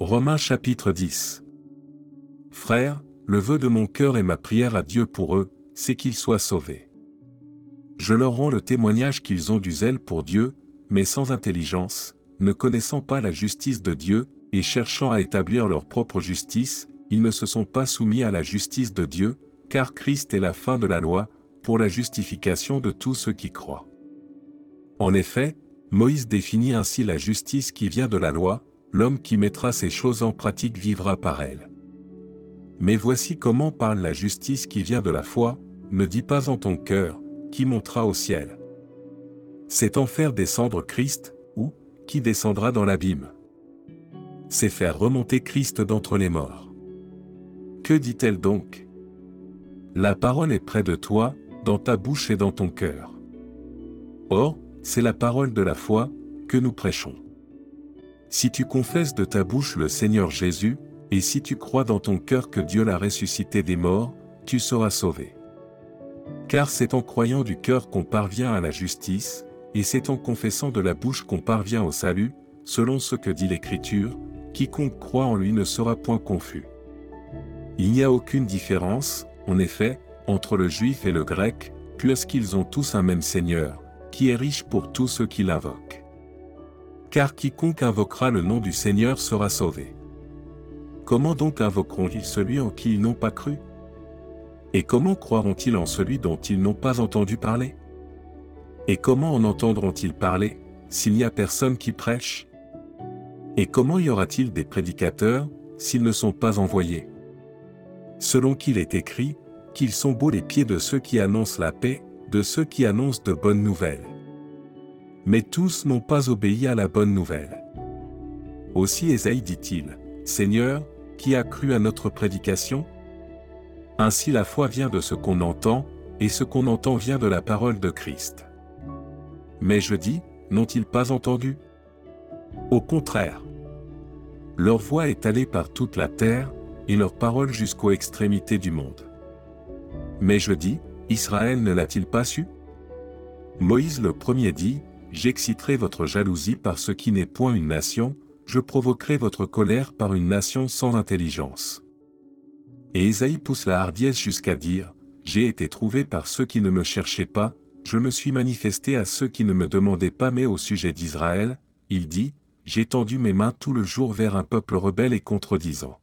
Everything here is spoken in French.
Romains chapitre 10 Frères, le vœu de mon cœur et ma prière à Dieu pour eux, c'est qu'ils soient sauvés. Je leur rends le témoignage qu'ils ont du zèle pour Dieu, mais sans intelligence, ne connaissant pas la justice de Dieu, et cherchant à établir leur propre justice, ils ne se sont pas soumis à la justice de Dieu, car Christ est la fin de la loi, pour la justification de tous ceux qui croient. En effet, Moïse définit ainsi la justice qui vient de la loi, l'homme qui mettra ces choses en pratique vivra par elles. Mais voici comment parle la justice qui vient de la foi, ne dis pas en ton cœur, qui montera au ciel. C'est en faire descendre Christ, ou, qui descendra dans l'abîme. C'est faire remonter Christ d'entre les morts. Que dit-elle donc? La parole est près de toi, dans ta bouche et dans ton cœur. Or, c'est la parole de la foi, que nous prêchons. Si tu confesses de ta bouche le Seigneur Jésus, et si tu crois dans ton cœur que Dieu l'a ressuscité des morts, tu seras sauvé. Car c'est en croyant du cœur qu'on parvient à la justice, et c'est en confessant de la bouche qu'on parvient au salut, selon ce que dit l'Écriture, quiconque croit en lui ne sera point confus. Il n'y a aucune différence, en effet, entre le juif et le grec, puisqu'ils ont tous un même Seigneur, qui est riche pour tous ceux qui l'invoquent. Car quiconque invoquera le nom du Seigneur sera sauvé. Comment donc invoqueront-ils celui en qui ils n'ont pas cru? Et comment croiront-ils en celui dont ils n'ont pas entendu parler? Et comment en entendront-ils parler, s'il n'y a personne qui prêche? Et comment y aura-t-il des prédicateurs, s'ils ne sont pas envoyés? Selon qu'il est écrit, qu'ils sont beaux les pieds de ceux qui annoncent la paix, de ceux qui annoncent de bonnes nouvelles. Mais tous n'ont pas obéi à la bonne nouvelle. Aussi Ésaïe dit-il, Seigneur, qui a cru à notre prédication? Ainsi la foi vient de ce qu'on entend, et ce qu'on entend vient de la parole de Christ. Mais je dis, n'ont-ils pas entendu? Au contraire. Leur voix est allée par toute la terre, et leur parole jusqu'aux extrémités du monde. Mais je dis, Israël ne l'a-t-il pas su? Moïse le premier dit, J'exciterai votre jalousie par ce qui n'est point une nation, je provoquerai votre colère par une nation sans intelligence. Et Ésaïe pousse la hardiesse jusqu'à dire, J'ai été trouvé par ceux qui ne me cherchaient pas, je me suis manifesté à ceux qui ne me demandaient pas mais au sujet d'Israël, il dit, J'ai tendu mes mains tout le jour vers un peuple rebelle et contredisant.